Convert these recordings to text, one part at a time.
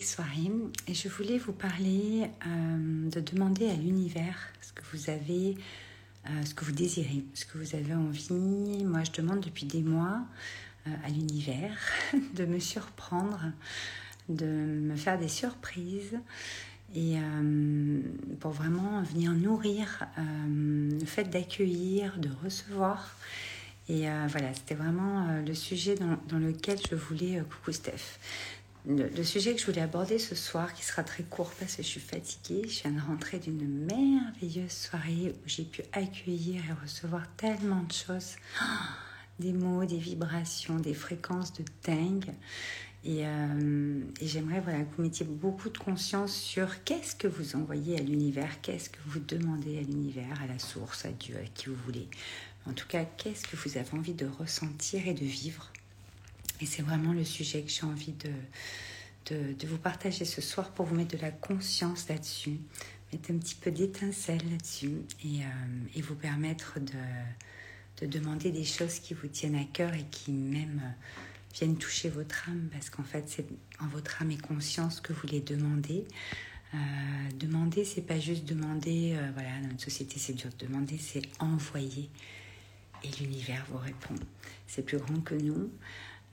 soirée et je voulais vous parler euh, de demander à l'univers ce que vous avez, euh, ce que vous désirez, ce que vous avez envie. Moi, je demande depuis des mois euh, à l'univers de me surprendre, de me faire des surprises et pour vraiment venir nourrir le fait d'accueillir, de recevoir. Et voilà, c'était vraiment le sujet dans, dans, lequel je voulais, coucou Steph, le, sujet que je voulais aborder ce soir, qui sera très court parce que je suis fatiguée, je viens de rentrer d'une merveilleuse soirée où j'ai pu accueillir et recevoir tellement de choses, des mots, des vibrations, des fréquences de dingue. Et, euh, et j'aimerais voilà, que vous mettiez beaucoup de conscience sur qu'est-ce que vous envoyez à l'univers, qu'est-ce que vous demandez à l'univers, à la source, à Dieu, à qui vous voulez. En tout cas, qu'est-ce que vous avez envie de ressentir et de vivre? Et c'est vraiment le sujet que j'ai envie de, de, vous partager ce soir pour vous mettre de la conscience là-dessus, mettre un petit peu d'étincelle là-dessus et, euh, et, vous permettre de, de, demander des choses qui vous tiennent à cœur et qui même euh, viennent toucher votre âme parce qu'en fait c'est en votre âme et conscience que vous les demandez. Euh, demander, c'est pas juste demander, voilà, dans notre société c'est dur de demander, c'est envoyer. Et l'univers vous répond. C'est plus grand que nous.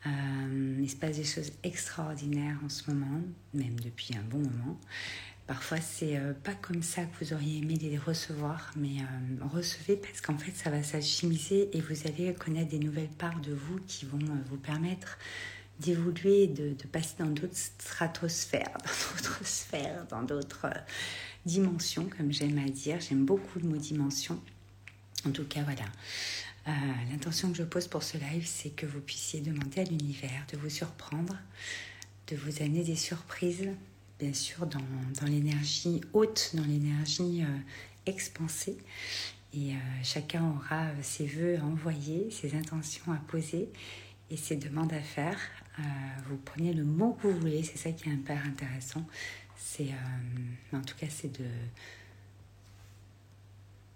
Euh, il se passe des choses extraordinaires en ce moment, même depuis un bon moment. Parfois, c'est euh, pas comme ça que vous auriez aimé les recevoir, mais euh, recevez parce qu'en fait, ça va s'alchimiser et vous allez connaître des nouvelles parts de vous qui vont vous permettre d'évoluer, de, de, passer dans d'autres stratosphères, dans d'autres sphères, dans d'autres dimensions, comme j'aime à dire. J'aime beaucoup le mot dimension. En tout cas, voilà. Euh, l'intention que je pose pour ce live, c'est que vous puissiez demander à l'univers de vous surprendre, de vous amener des surprises, bien sûr, dans, dans l'énergie haute, dans l'énergie euh, expansée. Et euh, chacun aura ses voeux à envoyer, ses intentions à poser et ses demandes à faire. vous prenez le mot que vous voulez, c'est ça qui est hyper intéressant. C'est, en tout cas, c'est de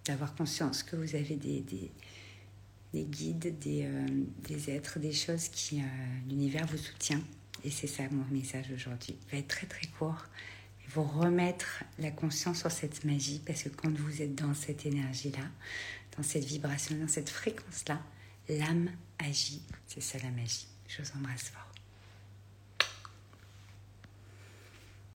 d'avoir conscience que vous avez des, des des guides, des, euh, des, êtres, des choses qui euh, l'univers vous soutient. Et c'est ça mon message aujourd'hui. Il va être très très court. Et vous remettre la conscience sur cette magie parce que quand vous êtes dans cette énergie-là, dans cette vibration, dans cette fréquence-là, l'âme agit. C'est ça la magie. Je vous embrasse fort.